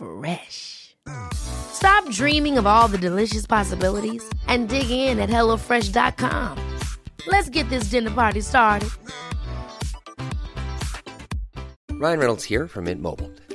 Fresh. Stop dreaming of all the delicious possibilities and dig in at HelloFresh.com. Let's get this dinner party started. Ryan Reynolds here from Mint Mobile.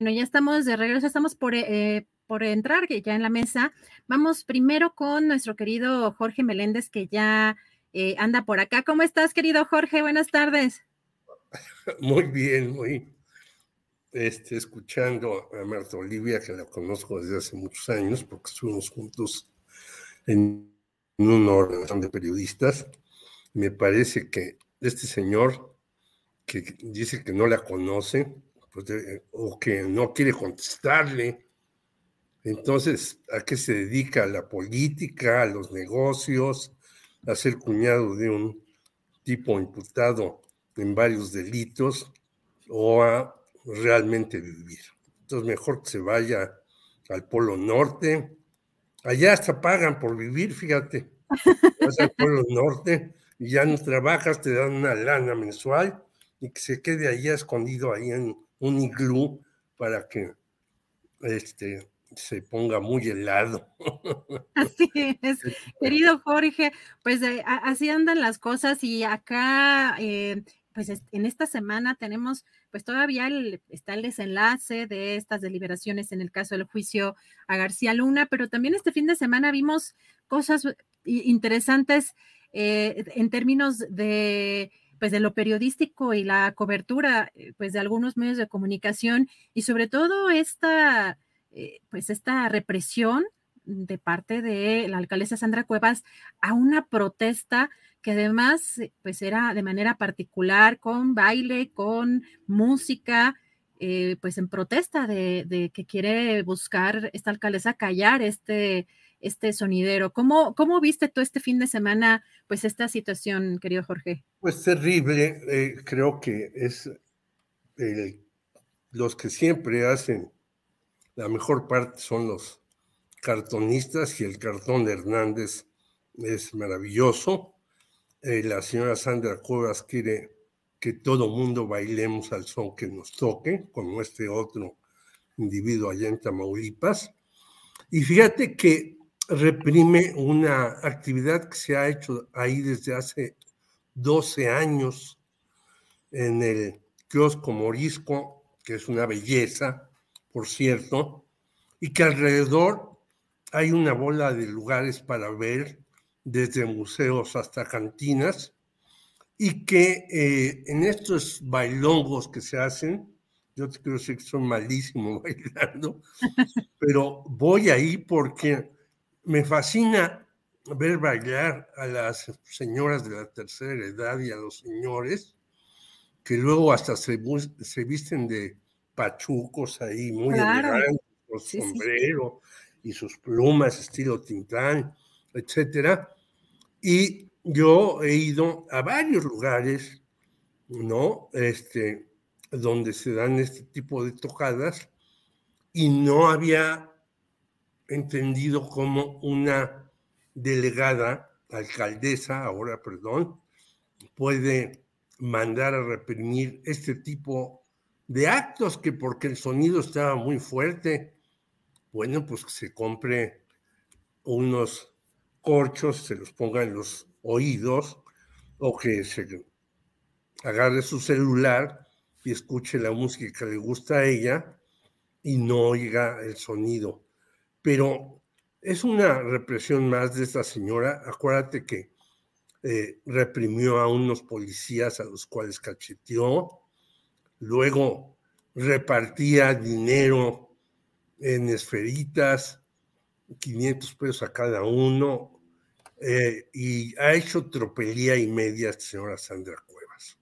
Bueno, ya estamos de regreso, estamos por, eh, por entrar ya en la mesa. Vamos primero con nuestro querido Jorge Meléndez, que ya eh, anda por acá. ¿Cómo estás, querido Jorge? Buenas tardes. Muy bien, muy este, escuchando a Marta Olivia, que la conozco desde hace muchos años, porque estuvimos juntos en una organización de periodistas. Me parece que este señor que dice que no la conoce, pues de- o que no quiere contestarle, entonces, ¿a qué se dedica? ¿A la política, a los negocios, a ser cuñado de un tipo imputado en varios delitos o a realmente vivir? Entonces, mejor que se vaya al Polo Norte. Allá hasta pagan por vivir, fíjate. Vas al Polo Norte y ya no trabajas, te dan una lana mensual y que se quede allá escondido ahí en un iglú para que este, se ponga muy helado. Así es, querido Jorge, pues eh, así andan las cosas y acá, eh, pues es- en esta semana tenemos, pues todavía el- está el desenlace de estas deliberaciones en el caso del juicio a García Luna, pero también este fin de semana vimos cosas i- interesantes eh, en términos de pues de lo periodístico y la cobertura eh, pues de algunos medios de comunicación y sobre todo esta eh, pues esta represión de parte de la alcaldesa Sandra Cuevas a una protesta que además eh, pues era de manera particular con baile, con música, pues en protesta de, de que quiere buscar esta alcaldesa callar este, este sonidero. ¿Cómo, ¿Cómo viste tú este fin de semana pues esta situación, querido Jorge? Pues terrible, eh, creo que es el- los que siempre hacen la mejor parte son los cartonistas y el cartón de Hernández es maravilloso. Eh, la señora Sandra Cuevas quiere que todo mundo bailemos al son que nos toque, como este otro individuo allá en Tamaulipas. Y fíjate que reprime una actividad que se ha hecho ahí desde hace 12 años en el kiosco Morisco, que es una belleza, por cierto, y que alrededor hay una bola de lugares para ver, desde museos hasta cantinas, y que eh, en estos bailongos que se hacen, yo te quiero que son malísimos bailando, pero voy ahí porque me fascina ver bailar a las señoras de la tercera edad y a los señores que luego hasta se, visten de pachucos ahí, muy Claro. elegantes, con sí. sombrero y sus plumas estilo Tintán, etcétera. Y yo he ido a varios lugares, ¿no? Este, donde se dan este tipo de tocadas y no había entendido cómo una delegada, alcaldesa, ahora perdón, puede mandar a reprimir este tipo de actos que porque el sonido estaba muy fuerte, bueno, pues que se compre unos corchos, se los ponga en los oídos o que se agarre su celular y escuche la música que le gusta a ella y no oiga el sonido. Pero es una represión más de esta señora. Acuérdate que eh, reprimió a unos policías a los cuales cacheteó, luego repartía dinero en esferitas, 500 pesos a cada uno, eh, y ha hecho tropelía y media señora Sandra Cuevas.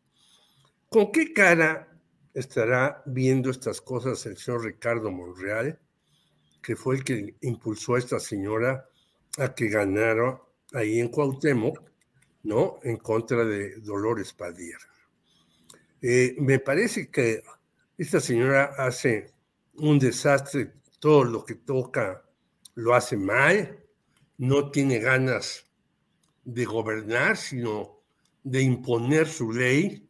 ¿Con qué cara estará viendo estas cosas el señor Ricardo Monreal, que fue el que impulsó a esta señora a que ganara ahí en Cuauhtémoc, ¿no? En contra de Dolores Padilla. Eh, me parece que esta señora hace un desastre, todo lo que toca lo hace mal, no tiene ganas de gobernar, sino de imponer su ley,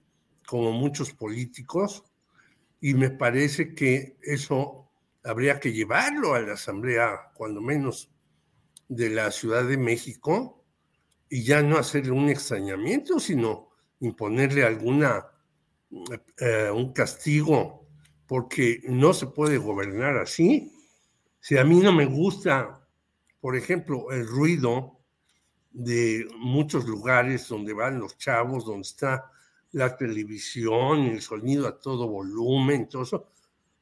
como muchos políticos, y me parece que eso habría que llevarlo a la Asamblea, cuando menos de la Ciudad de México, y ya no hacerle un extrañamiento, sino imponerle alguna eh, un castigo, porque no se puede gobernar así. Si a mí no me gusta, por ejemplo, el ruido de muchos lugares donde van los chavos, donde está la televisión, el sonido a todo volumen, todo eso,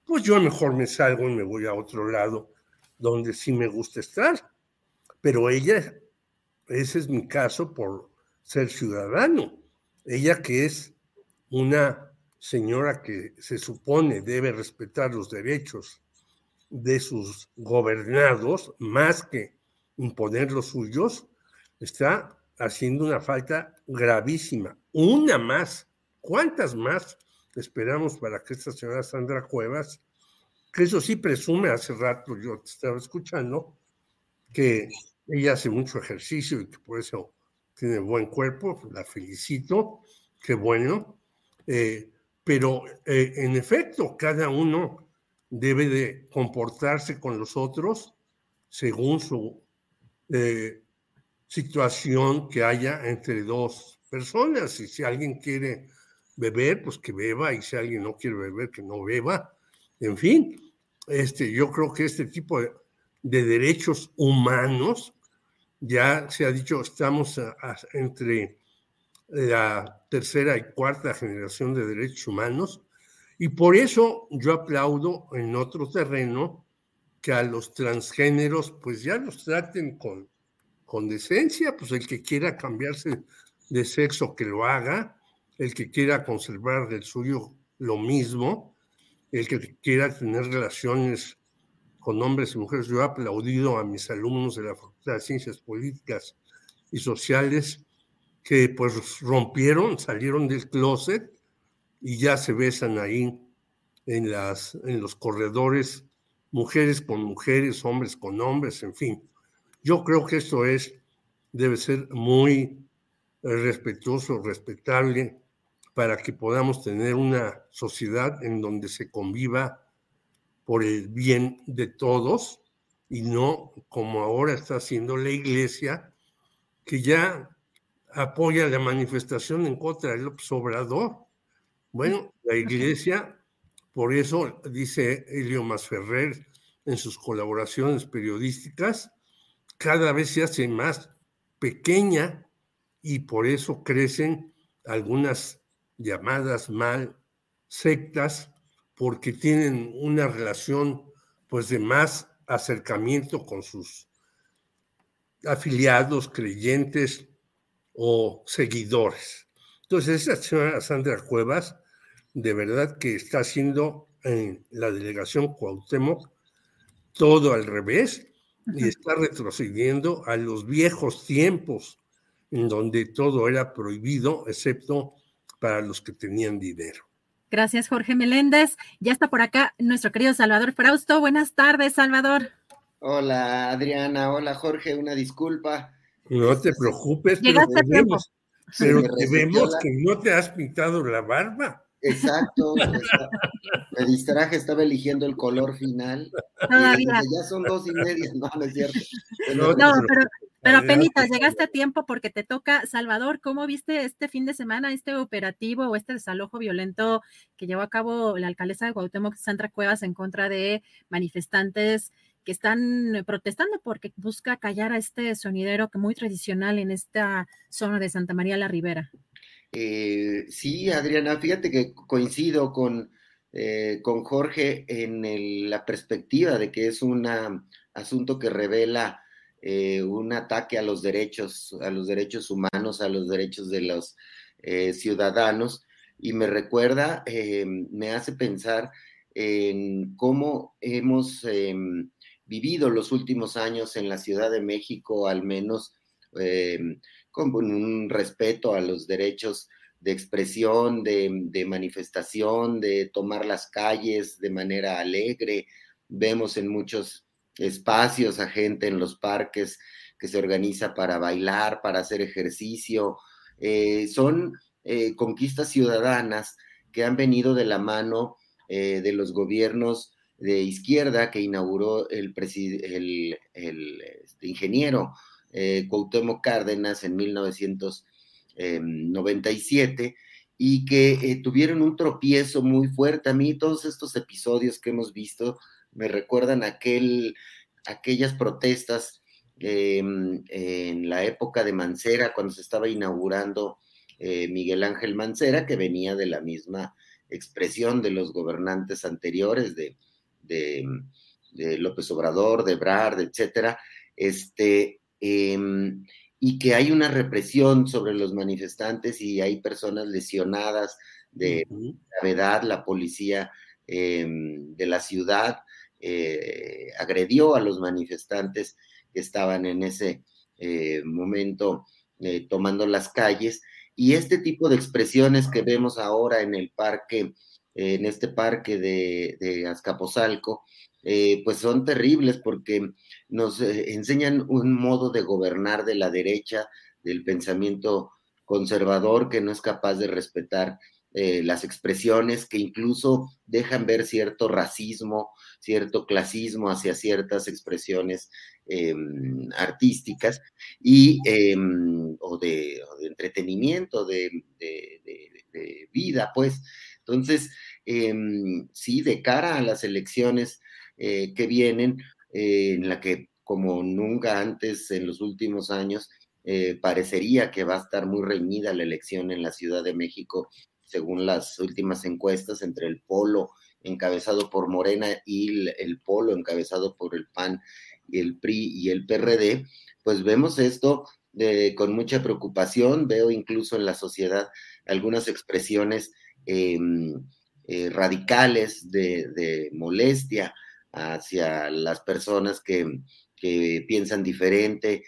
pues yo mejor me salgo y me voy a otro lado donde sí me gusta estar. Pero ella, ese es mi caso por ser ciudadano. Ella que es una señora que se supone debe respetar los derechos de sus gobernados más que imponer los suyos, está haciendo una falta gravísima. Una más. ¿Cuántas más esperamos para que esta señora Sandra Cuevas, que eso sí presume, hace rato yo te estaba escuchando, que ella hace mucho ejercicio y que por eso tiene buen cuerpo, la felicito, qué bueno, eh, pero eh, en efecto, cada uno debe de comportarse con los otros según su eh, situación que haya entre dos personas. Y si alguien quiere beber, pues que beba, y si alguien no quiere beber, que no beba. En fin, este, yo creo que este tipo de, derechos humanos, ya se ha dicho, estamos entre la tercera y cuarta generación de derechos humanos, y por eso yo aplaudo en otro terreno que a los transgéneros pues ya los traten con, con decencia, pues el que quiera cambiarse de sexo que lo haga, el que quiera conservar del suyo lo mismo, el que quiera tener relaciones con hombres y mujeres. Yo he aplaudido a mis alumnos de la Facultad de Ciencias Políticas y Sociales que pues rompieron, salieron del closet y ya se besan ahí en, las, en los corredores, mujeres con mujeres, hombres con hombres, en fin. Yo creo que esto es, debe ser muy respetuoso, respetable, para que podamos tener una sociedad en donde se conviva por el bien de todos y no como ahora está haciendo la iglesia, que ya apoya la manifestación en contra del Obrador. Bueno, la iglesia, por eso dice Elio Masferrer en sus colaboraciones periodísticas, cada vez se hace más pequeña y por eso crecen algunas llamadas mal sectas porque tienen una relación pues de más acercamiento con sus afiliados, creyentes, o seguidores. Entonces, esa señora Sandra Cuevas, de verdad que está haciendo en la delegación Cuauhtémoc todo al revés y está retrocediendo a los viejos tiempos en donde todo era prohibido, excepto para los que tenían dinero. Gracias, Jorge Meléndez. Ya está por acá nuestro querido Salvador Frausto. Buenas tardes, Salvador. Hola, Adriana. Hola, Jorge. Una disculpa. No te preocupes, pero, vemos, pero te vemos que no te has pintado la barba. Exacto, me distraje, estaba eligiendo el color final. Todavía. Ya son dos y media, no, no es cierto. no, pero Pero apenas llegaste a tiempo porque te toca, Salvador, ¿cómo viste este fin de semana, este operativo o este desalojo violento que llevó a cabo la alcaldesa de Guautemoc, Sandra Cuevas, en contra de manifestantes que están protestando porque busca callar a este sonidero que muy tradicional en esta zona de Santa María la Ribera? Eh, sí, Adriana, fíjate que coincido con, eh, con Jorge en la perspectiva de que es un asunto que revela eh, un ataque a los derechos, a los derechos humanos, a los derechos de los ciudadanos, y me recuerda, me hace pensar en cómo hemos vivido los últimos años en la Ciudad de México, al menos con un respeto a los derechos de expresión, de, manifestación, de tomar las calles de manera alegre. Vemos en muchos espacios a gente en los parques que se organiza para bailar, para hacer ejercicio. Eh, son eh, conquistas ciudadanas que han venido de la mano eh, de los gobiernos de izquierda que inauguró el este, ingeniero Cuauhtémoc Cárdenas en 1997 y que tuvieron un tropiezo muy fuerte. A mí todos estos episodios que hemos visto me recuerdan aquel, aquellas protestas em, en la época de Mancera, cuando se estaba inaugurando eh, Miguel Ángel Mancera, que venía de la misma expresión de los gobernantes anteriores, de, de, López Obrador, de Brard, etcétera, este, em, y que hay una represión sobre los manifestantes y hay personas lesionadas de gravedad, la policía em, de la ciudad eh, agredió a los manifestantes que estaban en ese eh, momento eh, tomando las calles. Y este tipo de expresiones que vemos ahora en el parque, en este parque de, de Azcapotzalco, pues son terribles porque nos enseñan un modo de gobernar de la derecha, del pensamiento conservador que no es capaz de respetar las expresiones que incluso dejan ver cierto racismo, cierto clasismo hacia ciertas expresiones artísticas y, o, de, entretenimiento, de, vida, pues. Entonces, em, sí, de cara a las elecciones eh, que vienen, eh, en la que como nunca antes en los últimos años, eh, parecería que va a estar muy reñida la elección en la Ciudad de México, según las últimas encuestas, entre el polo encabezado por Morena y el, Polo encabezado por el PAN y el PRI y el PRD, pues vemos esto con mucha preocupación, veo incluso en la sociedad algunas expresiones em, radicales de, molestia hacia las personas que, piensan diferente,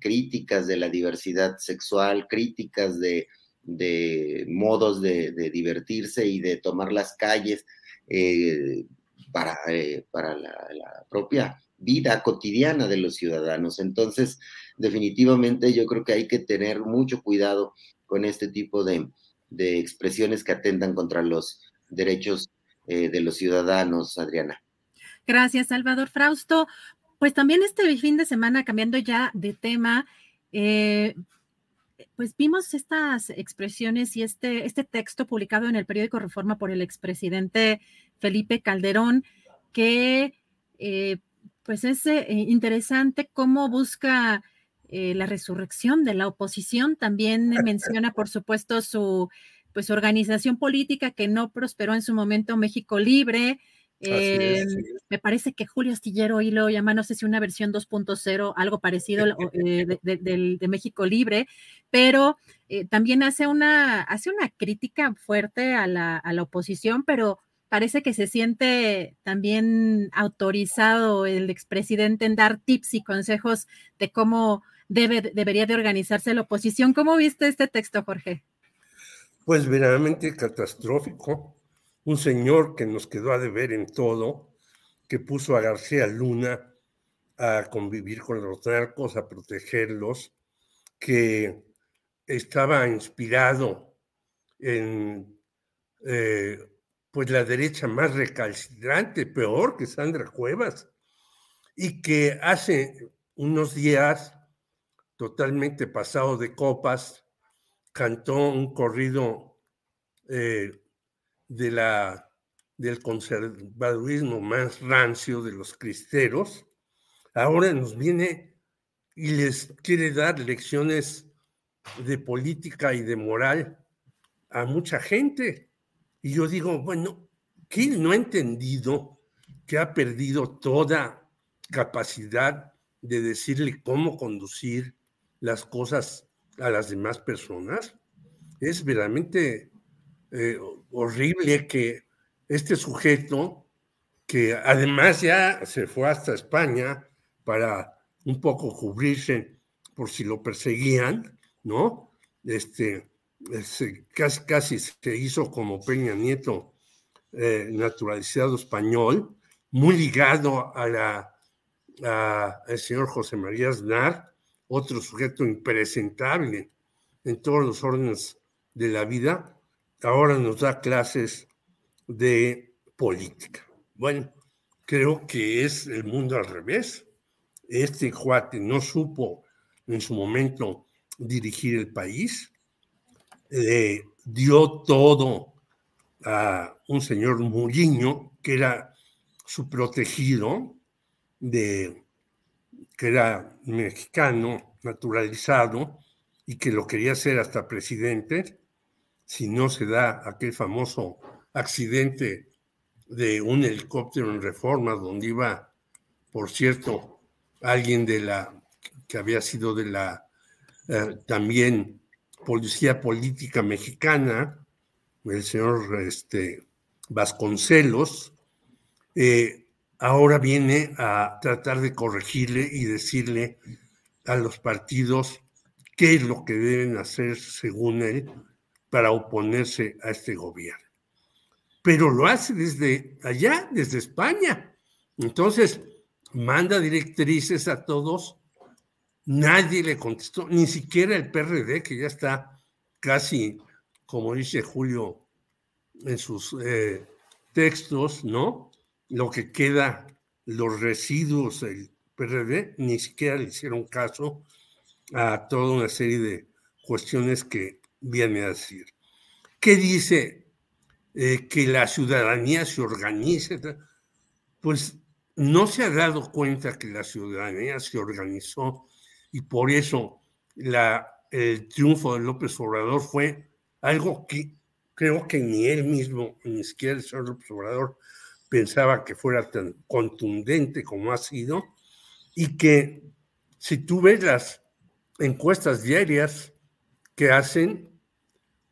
críticas de la diversidad sexual, críticas de, modos de, divertirse y de tomar las calles eh, para, eh, para la, propia vida cotidiana de los ciudadanos. Entonces, definitivamente yo creo que hay que tener mucho cuidado con este tipo de, expresiones que atentan contra los derechos eh, de los ciudadanos, Adriana. Gracias, Salvador Frausto. Pues también este fin de semana, cambiando ya de tema, pues vimos estas expresiones y este, este texto publicado en el periódico Reforma por el expresidente Felipe Calderón, que eh, pues es eh, interesante cómo busca eh, la resurrección de la oposición. También menciona, por supuesto, su pues organización política que no prosperó en su momento México Libre, eh, me parece que Julio Astillero y lo llama, no sé si una versión 2.0, algo parecido eh, de, México Libre, pero eh, también hace una, hace una crítica fuerte a la, a la, oposición, pero parece que se siente también autorizado el expresidente en dar tips y consejos de cómo debe, debería de organizarse la oposición. ¿Cómo viste este texto, Jorge? Pues verdaderamente catastrófico un señor que nos quedó a deber en todo, que puso a García Luna a convivir con los narcos, a protegerlos, que estaba inspirado en eh, pues la derecha más recalcitrante, peor que Sandra Cuevas, y que hace unos días totalmente pasado de copas, cantó un corrido eh, del conservadurismo más rancio de los cristeros, ahora nos viene y les quiere dar lecciones de política y de moral a mucha gente. Y yo digo, bueno, ¿quién no ha entendido que ha perdido toda capacidad de decirle cómo conducir las cosas a las demás personas? Es verdaderamente eh, horrible que este sujeto, que además ya se fue hasta España para un poco cubrirse por si lo perseguían, ¿no? Este, casi, casi se hizo como Peña Nieto eh, naturalizado español, muy ligado a la, al señor José María Aznar, otro sujeto impresentable en todos los órdenes de la vida, ahora nos da clases de política. Bueno, creo que es el mundo al revés. Este cuate no supo en su momento dirigir el país, le dio todo a un señor Muriño, que era su protegido, de, que era mexicano, naturalizado, y que lo quería hacer hasta presidente, si no se da aquel famoso accidente de un helicóptero en reforma, donde iba, por cierto, alguien de la que había sido de la eh, también policía política mexicana, el señor este, Vasconcelos, eh, ahora viene a tratar de corregirle y decirle a los partidos qué es lo que deben hacer según él para oponerse a este gobierno. Pero lo hace desde allá, desde España. Entonces, manda directrices a todos Nadie le contestó, ni siquiera el PRD, que ya está casi, como dice Julio en sus eh, textos, ¿no? Lo que queda, los residuos del PRD, ni siquiera le hicieron caso a toda una serie de cuestiones que viene a decir. ¿Qué dice? Eh, que la ciudadanía se organice. Pues no se ha dado cuenta que la ciudadanía se organizó y por eso la, el triunfo de López Obrador fue algo que creo que ni él mismo, ni siquiera el señor López Obrador, pensaba que fuera tan contundente como ha sido y que si tú ves las encuestas diarias que hacen,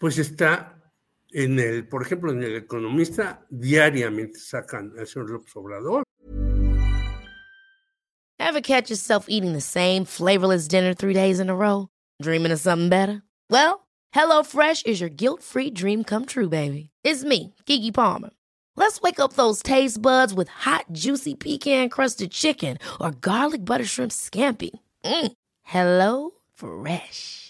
pues está en el, por ejemplo, en el economista, diariamente sacan al señor López Obrador Ever catch yourself eating the same flavorless dinner three days in a row? Dreaming of something better? Well, HelloFresh is your guilt-free dream come true, baby. It's me, Kiki Palmer. Let's wake up those taste buds with hot, juicy pecan-crusted chicken or garlic butter shrimp scampi. Mm. Hello Fresh.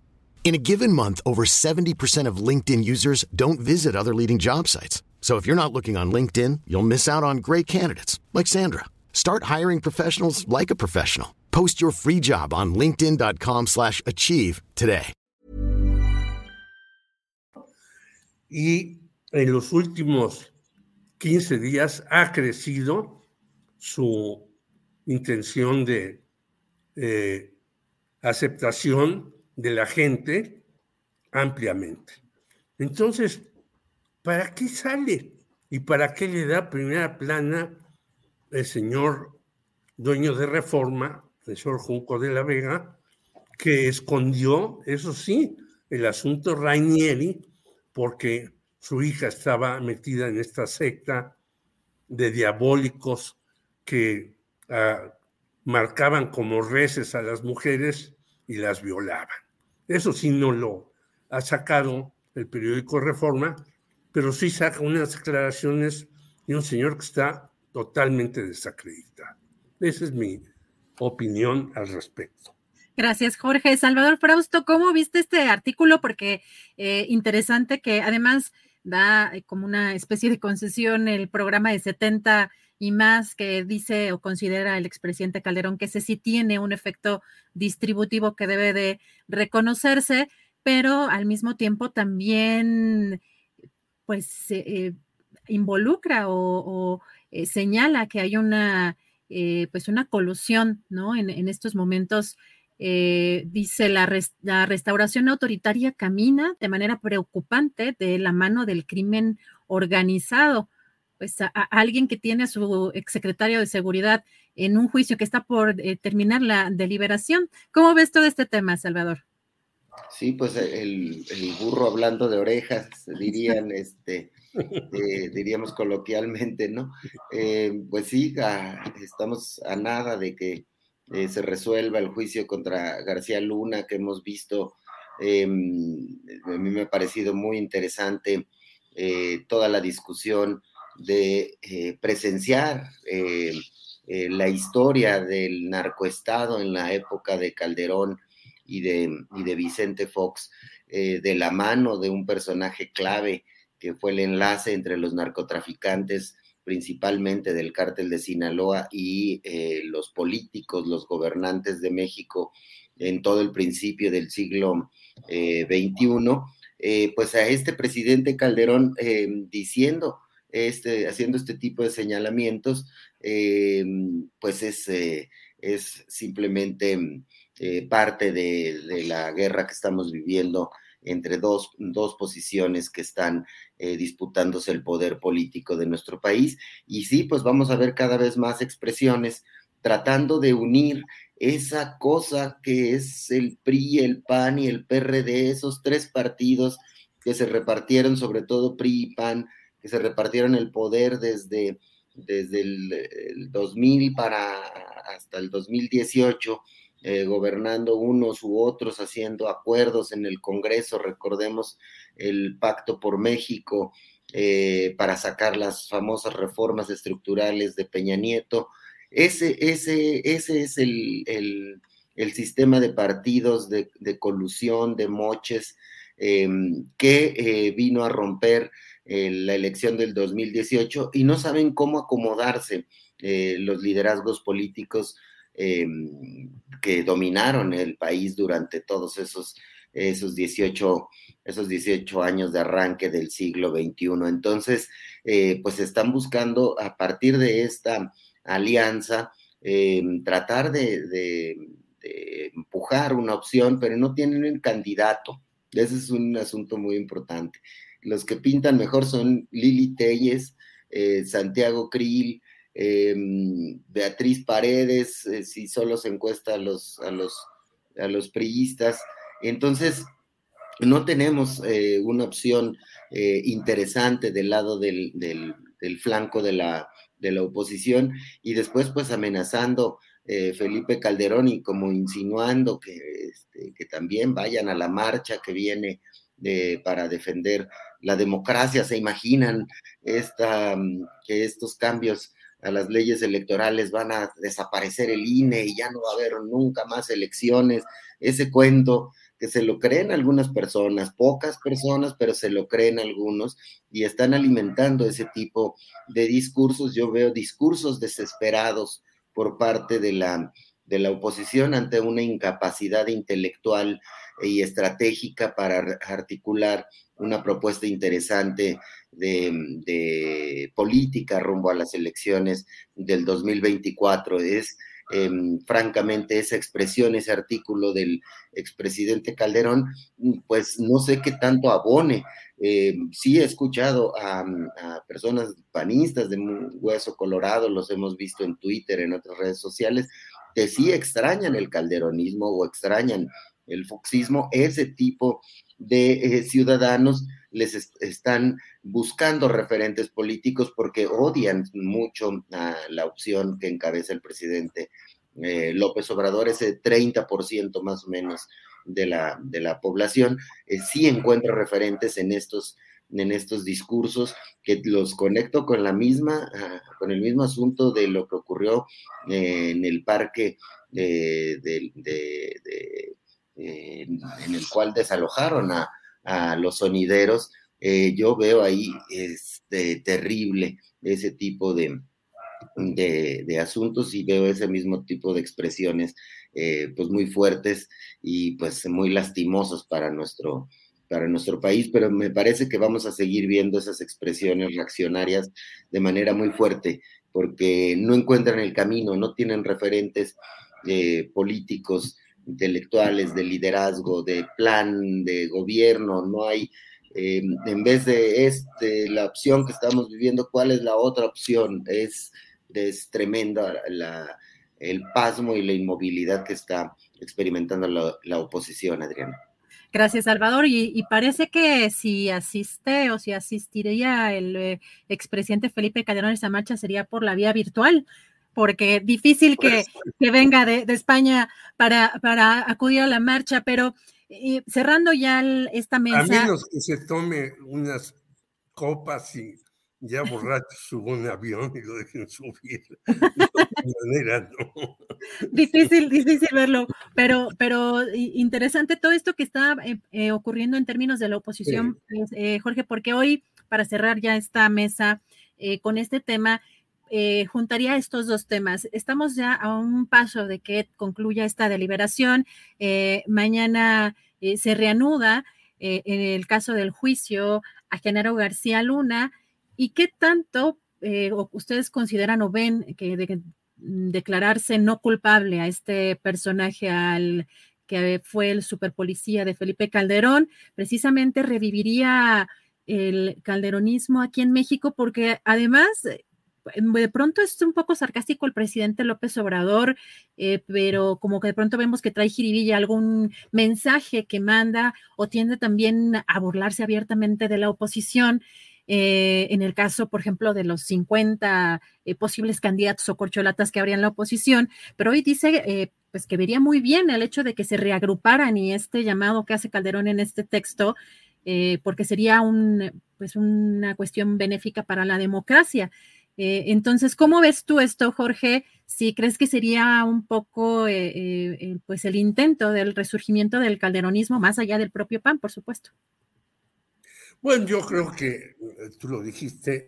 In a given month, over 70% of LinkedIn users don't visit other leading job sites. So if you're not looking on LinkedIn, you'll miss out on great candidates like Sandra. Start hiring professionals like a professional. Post your free job on linkedin.com/achieve today. Y en los últimos 15 días ha crecido su intención de eh, aceptación de la gente ampliamente. Entonces, ¿para qué sale? ¿Y para qué le da primera plana el señor dueño de reforma, el señor Junco de la Vega, que escondió, eso sí, el asunto Rainieri, porque su hija estaba metida en esta secta de diabólicos que ah, marcaban como reces a las mujeres y las violaban. Eso sí no lo ha sacado el periódico Reforma, pero sí saca unas declaraciones de un señor que está totalmente desacreditado. Esa es mi opinión al respecto. Gracias, Jorge. Salvador Frausto, ¿cómo viste este artículo? Porque eh, interesante que además da eh, como una especie de concesión el programa de 70 y más que dice o considera el expresidente Calderón que ese sí tiene un efecto distributivo que debe de reconocerse, pero al mismo tiempo también pues eh, involucra o, eh, señala que hay una pues una colusión, ¿no? En, estos momentos eh, dice, la, la, restauración autoritaria camina de manera preocupante de la mano del crimen organizado. Pues a, alguien que tiene a su exsecretario de seguridad en un juicio que está por eh, terminar la deliberación. ¿Cómo ves todo este tema, Salvador? Sí, pues el, burro hablando de orejas, dirían, este, eh, diríamos coloquialmente, ¿no? pues sí, estamos a nada de que eh, se resuelva el juicio contra García Luna que hemos visto. A mí me ha parecido muy interesante eh, toda la discusión de eh, presenciar la historia del narcoestado en la época de Calderón y de, y de Vicente Fox, de la mano de un personaje clave que fue el enlace entre los narcotraficantes principalmente del cártel de Sinaloa y eh, los políticos, los gobernantes de México en todo el principio del siglo XXI, eh, eh, pues a este presidente Calderón diciendo, este, haciendo este tipo de señalamientos, pues es, es simplemente parte de, la guerra que estamos viviendo entre dos, dos posiciones que están eh, disputándose el poder político de nuestro país. Y sí, pues vamos a ver cada vez más expresiones tratando de unir esa cosa que es el PRI, el PAN y el PRD, esos tres partidos que se repartieron, sobre todo PRI y PAN, que se repartieron el poder desde, desde el, el 2000 para hasta el 2018 eh, gobernando unos u otros, haciendo acuerdos en el Congreso, recordemos el Pacto por México eh, para sacar las famosas reformas estructurales de Peña Nieto. Ese, ese, ese es el, el, sistema de partidos de, colusión, de moches, em, que eh, vino a romper la elección del 2018 y no saben cómo acomodarse los liderazgos políticos Em, que dominaron el país durante todos esos, esos, 18, esos 18 años de arranque del siglo XXI. Entonces, eh, pues están buscando a partir de esta alianza tratar de, empujar una opción, pero no tienen un candidato. Ese es un asunto muy importante. Los que pintan mejor son Lili Telles, eh, Santiago Krill, Em, Beatriz Paredes, eh, si solo se encuesta a los, a los, a los priistas. Entonces, no tenemos eh, una opción eh, interesante del lado del, flanco de la, de la, oposición y después pues amenazando Felipe Calderón y como insinuando que, este, que, también vayan a la marcha que viene para defender la democracia. ¿Se imaginan esta, que estos cambios a las leyes electorales, van a desaparecer el INE y ya no va a haber nunca más elecciones. Ese cuento que se lo creen algunas personas, pocas personas, pero se lo creen algunos y están alimentando ese tipo de discursos. Yo veo discursos desesperados por parte de la, de la oposición ante una incapacidad intelectual y estratégica para articular una propuesta interesante de, política rumbo a las elecciones del 2024. Es em, francamente esa expresión, ese artículo del expresidente Calderón, pues no sé qué tanto abone. Em, sí he escuchado a, personas panistas de hueso colorado, los hemos visto en Twitter, en otras redes sociales, que sí extrañan el calderonismo o extrañan el foxismo, ese tipo de eh, ciudadanos les están buscando referentes políticos porque odian mucho a la opción que encabeza el presidente eh, López Obrador, ese 30% más o menos de la, de la población, eh, sí encuentro referentes en estos, en estos discursos que los conecto con la misma, ah, con el mismo asunto de lo que ocurrió eh, en el parque de, en el cual desalojaron a, los sonideros. yo veo ahí este, terrible ese tipo de, de, asuntos y veo ese mismo tipo de expresiones eh, pues muy fuertes y pues muy lastimosos para nuestro, para nuestro país, pero me parece que vamos a seguir viendo esas expresiones reaccionarias de manera muy fuerte, porque no encuentran el camino, no tienen referentes eh, políticos, intelectuales, de liderazgo, de plan, de gobierno, no hay, eh, en vez de este, la opción que estamos viviendo, ¿cuál es la otra opción? Es es tremenda la, el pasmo y la inmovilidad que está experimentando la, oposición, Adriana. Gracias, Salvador. Y, parece que si asiste o si asistiría el eh, expresidente Felipe Calderón a esa marcha sería por la vía virtual, porque difícil que, que venga de, España para, para acudir a la marcha, pero eh, cerrando ya esta mesa. A menos que se tome unas copas y ya borracho subo un avión y lo dejen subir. De manera, no. Difícil, difícil verlo, pero, pero interesante todo esto que está eh, eh, ocurriendo en términos de la oposición, pues, eh, Jorge, porque hoy, para cerrar ya esta mesa con este tema, juntaría estos dos temas. Estamos ya a un paso de que concluya esta deliberación. mañana se reanuda en el caso del juicio a Genaro García Luna ¿Y qué tanto ustedes consideran o ven que de, declararse no culpable a este personaje, al que fue el superpolicía de Felipe Calderón, precisamente reviviría el calderonismo aquí en México, porque además eh, de pronto es un poco sarcástico el presidente López Obrador, eh, pero como que de pronto vemos que trae jiribilla algún mensaje que manda o tiende también a burlarse abiertamente de la oposición. Eh, en el caso, por ejemplo, de los 50 eh, posibles candidatos o corcholatas que habrían la oposición, pero hoy dice eh, pues que vería muy bien el hecho de que se reagruparan y este llamado que hace Calderón en este texto, porque sería un, pues una cuestión benéfica para la democracia. entonces, ¿cómo ves tú esto, Jorge? Si crees que sería un poco pues el intento del resurgimiento del calderonismo, más allá del propio PAN, por supuesto. Bueno, yo creo que eh, tú lo dijiste,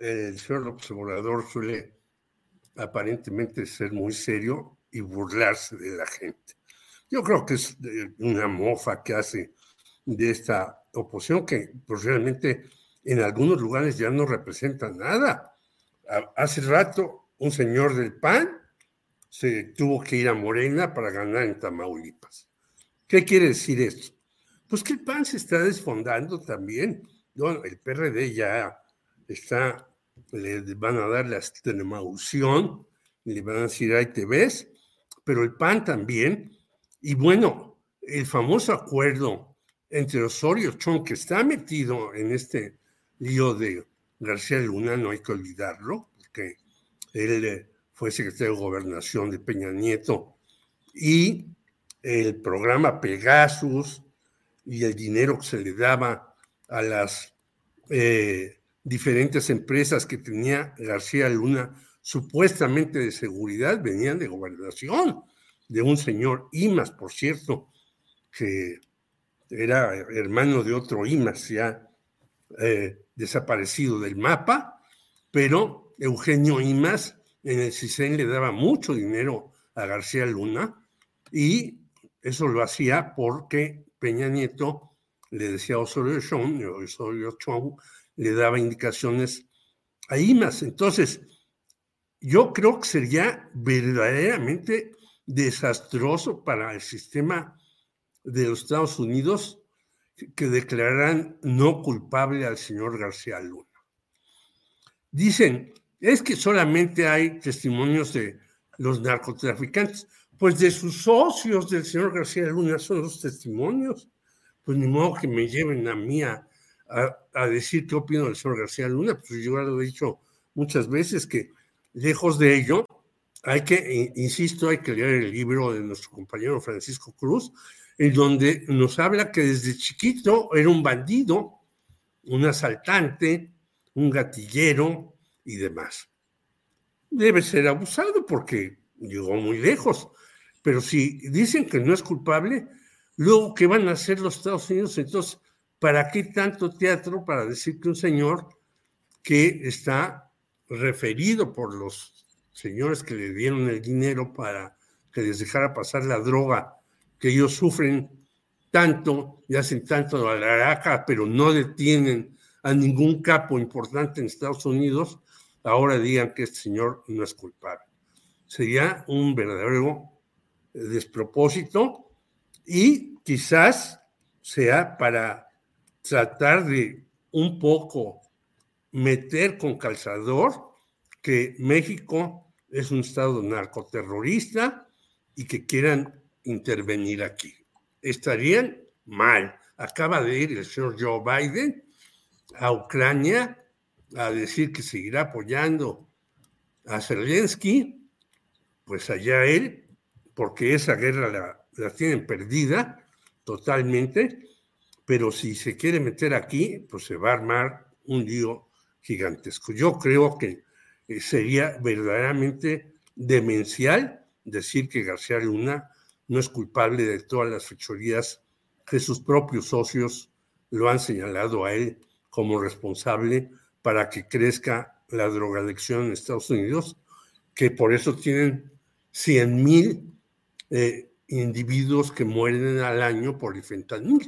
el señor observador suele aparentemente ser muy serio y burlarse de la gente. Yo creo que es una mofa que hace de esta oposición que pues, realmente en algunos lugares ya no representa nada. Hace rato un señor del PAN se tuvo que ir a Morena para ganar en Tamaulipas. ¿Qué quiere decir esto? Pues que el PAN se está desfondando también. El PRD ya está, le van a dar la extremaución, le van a decir, ahí te ves, pero el PAN también. Y bueno, el famoso acuerdo entre Osorio Chong, que está metido en este lío de García Luna, no hay que olvidarlo, porque él eh, fue secretario de gobernación de Peña Nieto, y el programa Pegasus, y el dinero que se le daba a las eh, diferentes empresas que tenía García Luna, supuestamente de seguridad, venían de gobernación, de un señor Imas, por cierto, que era hermano de otro Imas ya eh, desaparecido del mapa, pero Eugenio Imas en el CISEN le daba mucho dinero a García Luna y eso lo hacía porque Peña Nieto le decía a Osorio Chong, Osorio Chong le daba indicaciones a IMAS. Entonces, yo creo que sería verdaderamente desastroso para el sistema de los Estados Unidos que declararan no culpable al señor García Luna. Dicen, es que solamente hay testimonios de los narcotraficantes. Pues de sus socios del señor García Luna son los testimonios. Pues ni modo que me lleven a mí a, decir qué opino del señor García Luna. Pues yo ya lo he dicho muchas veces que lejos de ello, hay que, insisto, hay que leer el libro de nuestro compañero Francisco Cruz, en donde nos habla que desde chiquito era un bandido, un asaltante, un gatillero y demás. Debe ser abusado porque llegó muy lejos, pero si dicen que no es culpable, luego, ¿qué van a hacer los Estados Unidos? Entonces, ¿para qué tanto teatro para decir que un señor que está referido por los señores que le dieron el dinero para que les dejara pasar la droga que ellos sufren tanto y hacen tanto la araca, pero no detienen a ningún capo importante en Estados Unidos, ahora digan que este señor no es culpable. Sería un verdadero despropósito y quizás sea para tratar de un poco meter con calzador que México es un estado narcoterrorista y que quieran intervenir aquí. Estarían mal. Acaba de ir el señor Joe Biden a Ucrania a decir que seguirá apoyando a Zelensky, pues allá él, porque esa guerra la, la tienen perdida totalmente, pero si se quiere meter aquí, pues se va a armar un lío gigantesco. Yo creo que eh, sería verdaderamente demencial decir que García Luna no es culpable de todas las fechorías que sus propios socios lo han señalado a él como responsable para que crezca la drogadicción en Estados Unidos, que por eso tienen 100 mil eh, individuos que mueren al año por el.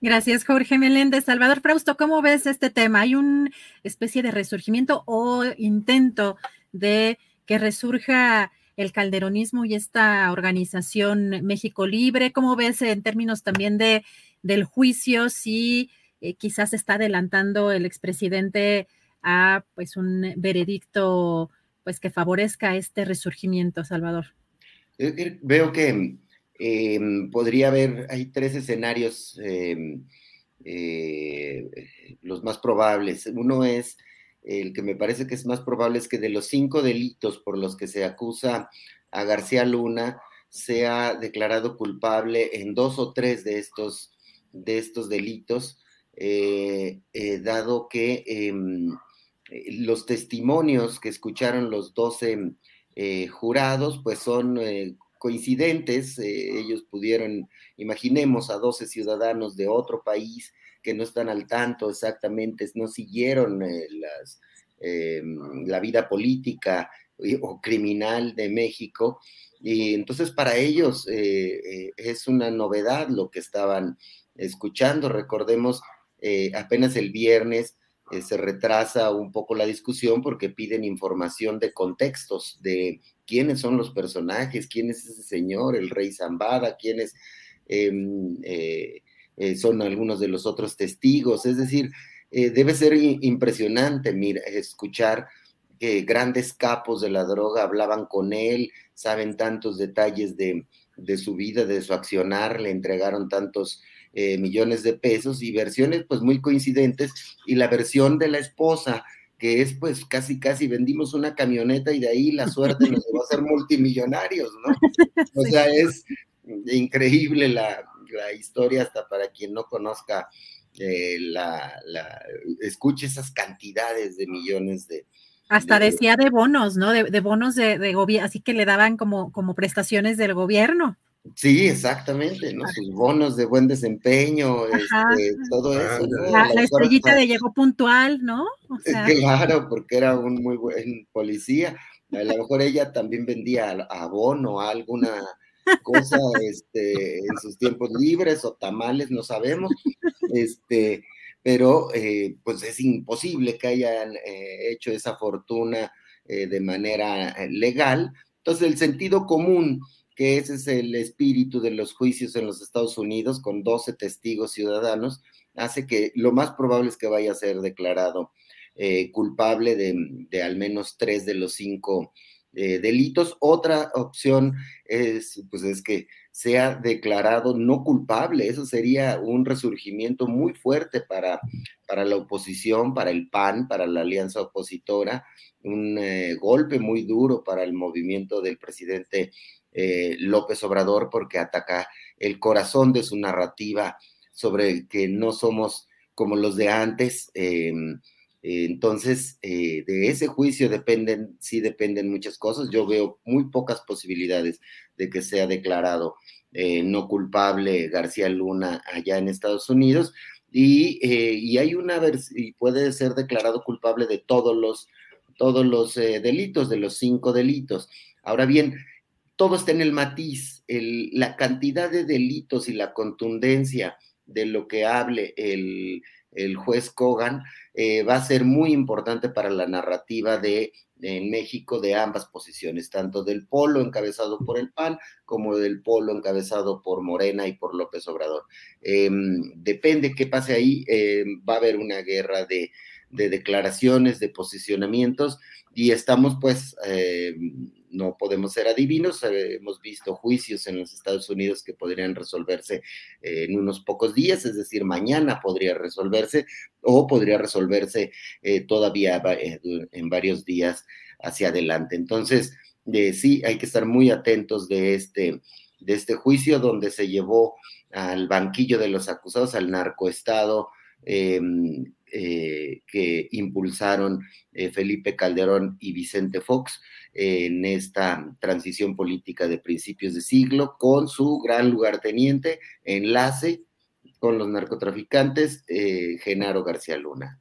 Gracias, Jorge Meléndez. Salvador Frausto, ¿cómo ves este tema? ¿Hay una especie de resurgimiento o intento de que resurja el calderonismo y esta organización México Libre? ¿Cómo ves en términos también de, del juicio si eh, quizás está adelantando el expresidente a pues un veredicto pues que favorezca este resurgimiento, Salvador? Eh, eh, veo que em, podría haber, hay tres escenarios, em, los más probables. Uno es el que me parece que es más probable es que de los cinco delitos por los que se acusa a García Luna, sea declarado culpable en dos o tres de estos, de estos delitos, eh, eh, dado que em, los testimonios que escucharon los doce eh, jurados, pues son coincidentes, ellos pudieron, imaginemos a doce ciudadanos de otro país que no están al tanto exactamente, no siguieron eh, las, eh, la vida política o criminal de México. Y entonces para ellos eh, es una novedad lo que estaban escuchando. Recordemos, apenas el viernes se retrasa un poco la discusión porque piden información de contextos, de quiénes son los personajes, quién es ese señor, el rey Zambada, quién es em, eh, son algunos de los otros testigos, es decir, eh, debe ser impresionante mira, escuchar que grandes capos de la droga hablaban con él, saben tantos detalles de, su vida, de su accionar, le entregaron tantos eh, millones de pesos y versiones pues muy coincidentes y la versión de la esposa que es pues casi casi vendimos una camioneta y de ahí la suerte nos va a ser multimillonarios, ¿no? O sea, es increíble la, la historia, hasta para quien no conozca, eh, la, escuche esas cantidades de millones de... Hasta decía de bonos, ¿no? De, bonos de, gobierno, así que le daban como, como prestaciones del gobierno. Sí, exactamente, ¿no? Sus bonos de buen desempeño, este, todo eso. La, estrellita de llegó puntual, ¿no? Claro, porque era un muy buen policía. A lo mejor ella también vendía abono a alguna cosa este, en sus tiempos libres o tamales, no sabemos, este, pero eh, pues es imposible que hayan eh, hecho esa fortuna eh, de manera legal. Entonces el sentido común, que ese es el espíritu de los juicios en los Estados Unidos, con 12 testigos ciudadanos, hace que lo más probable es que vaya a ser declarado culpable de, de, al menos tres de los cinco eh, delitos. Otra opción es, pues, es que sea declarado no culpable. Eso sería un resurgimiento muy fuerte para, para la oposición, para el PAN, para la alianza opositora, un eh, golpe muy duro para el movimiento del presidente eh, López Obrador porque ataca el corazón de su narrativa sobre que no somos como los de antes. Em, entonces, eh, de ese juicio dependen, sí dependen muchas cosas. Yo veo muy pocas posibilidades de que sea declarado eh, no culpable García Luna allá en Estados Unidos. Y, y hay una y puede ser declarado culpable de todos los, todos los delitos, de los cinco delitos. Ahora bien, todo está en el matiz, la cantidad de delitos y la contundencia de lo que hable el, juez Kogan eh, va a ser muy importante para la narrativa de México de ambas posiciones, tanto del polo encabezado por el PAN como del polo encabezado por Morena y por López Obrador. Em, depende qué pase ahí, em, va a haber una guerra de, de declaraciones, de posicionamientos, y estamos pues em, no podemos ser adivinos, eh, hemos visto juicios en los Estados Unidos que podrían resolverse eh, en unos pocos días, es decir, mañana podría resolverse o podría resolverse eh, todavía en varios días hacia adelante. Entonces, sí, hay que estar muy atentos de este, de este juicio donde se llevó al banquillo de los acusados, al narcoestado. Em, que impulsaron Felipe Calderón y Vicente Fox, en esta transición política de principios de siglo, con su gran lugarteniente, enlace con los narcotraficantes, eh, Genaro García Luna.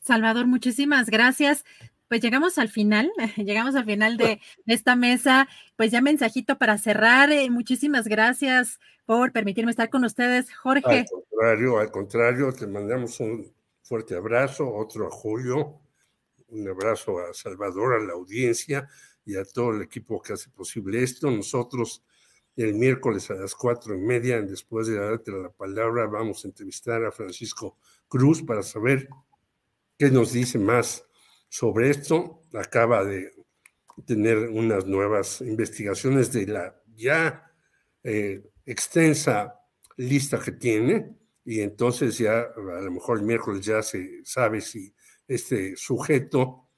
Salvador, muchísimas gracias. Pues llegamos al final, llegamos al final de, esta mesa. Pues ya mensajito para cerrar. Eh, muchísimas gracias por permitirme estar con ustedes, Jorge. Al contrario, al contrario, te mandamos un fuerte abrazo, otro a Julio, un abrazo a Salvador, a la audiencia y a todo el equipo que hace posible esto. Nosotros el miércoles a las cuatro y media, después de darte la palabra, vamos a entrevistar a Francisco Cruz para saber qué nos dice más sobre esto. Acaba de tener unas nuevas investigaciones de la ya eh, extensa lista que tiene y entonces ya a lo mejor el miércoles ya se sabe si este sujeto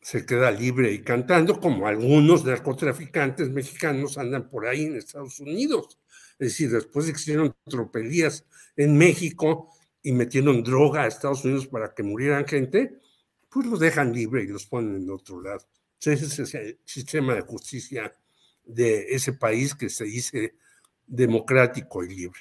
se queda libre y cantando, como algunos narcotraficantes mexicanos andan por ahí en Estados Unidos. Es decir, después de que hicieron tropelías en México y metieron droga a Estados Unidos para que murieran gente, pues los dejan libre y los ponen en otro lado. Ese es el sistema de justicia de ese país que se dice democrático y libre.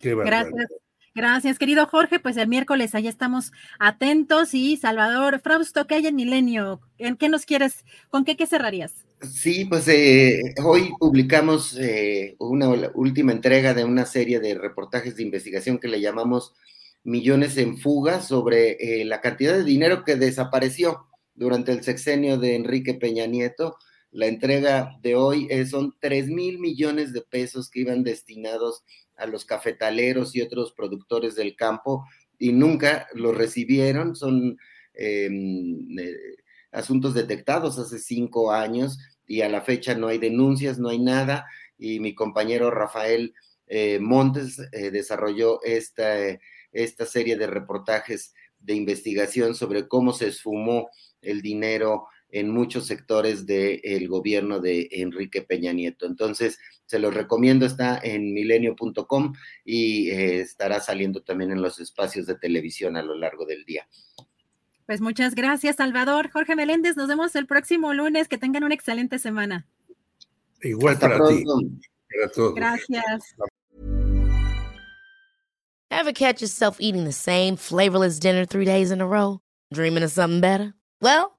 Gracias. Gracias, querido Jorge. Pues el miércoles ahí estamos atentos. Y Salvador Frausto, ¿qué hay en Milenio? ¿En qué nos quieres? ¿Con qué, qué cerrarías? Sí, pues eh, hoy publicamos eh, una última entrega de una serie de reportajes de investigación que le llamamos Millones en Fuga sobre eh, la cantidad de dinero que desapareció durante el sexenio de Enrique Peña Nieto. La entrega de hoy son 3 mil millones de pesos que iban destinados a los cafetaleros y otros productores del campo y nunca lo recibieron. Son em, eh, asuntos detectados hace cinco años y a la fecha no hay denuncias, no hay nada. Y mi compañero Rafael eh, Montes eh, desarrolló esta, esta serie de reportajes de investigación sobre cómo se esfumó el dinero en muchos sectores del gobierno de Enrique Peña Nieto. Entonces, se los recomiendo, está en milenio.com y eh, estará saliendo también en los espacios de televisión a lo largo del día. Pues muchas gracias, Salvador. Jorge Meléndez, nos vemos el próximo lunes. Que tengan una excelente semana. Igual para ti. Para todos. Gracias. Ever catch yourself eating the same flavorless dinner three days in a row? Dreaming of something better? Well,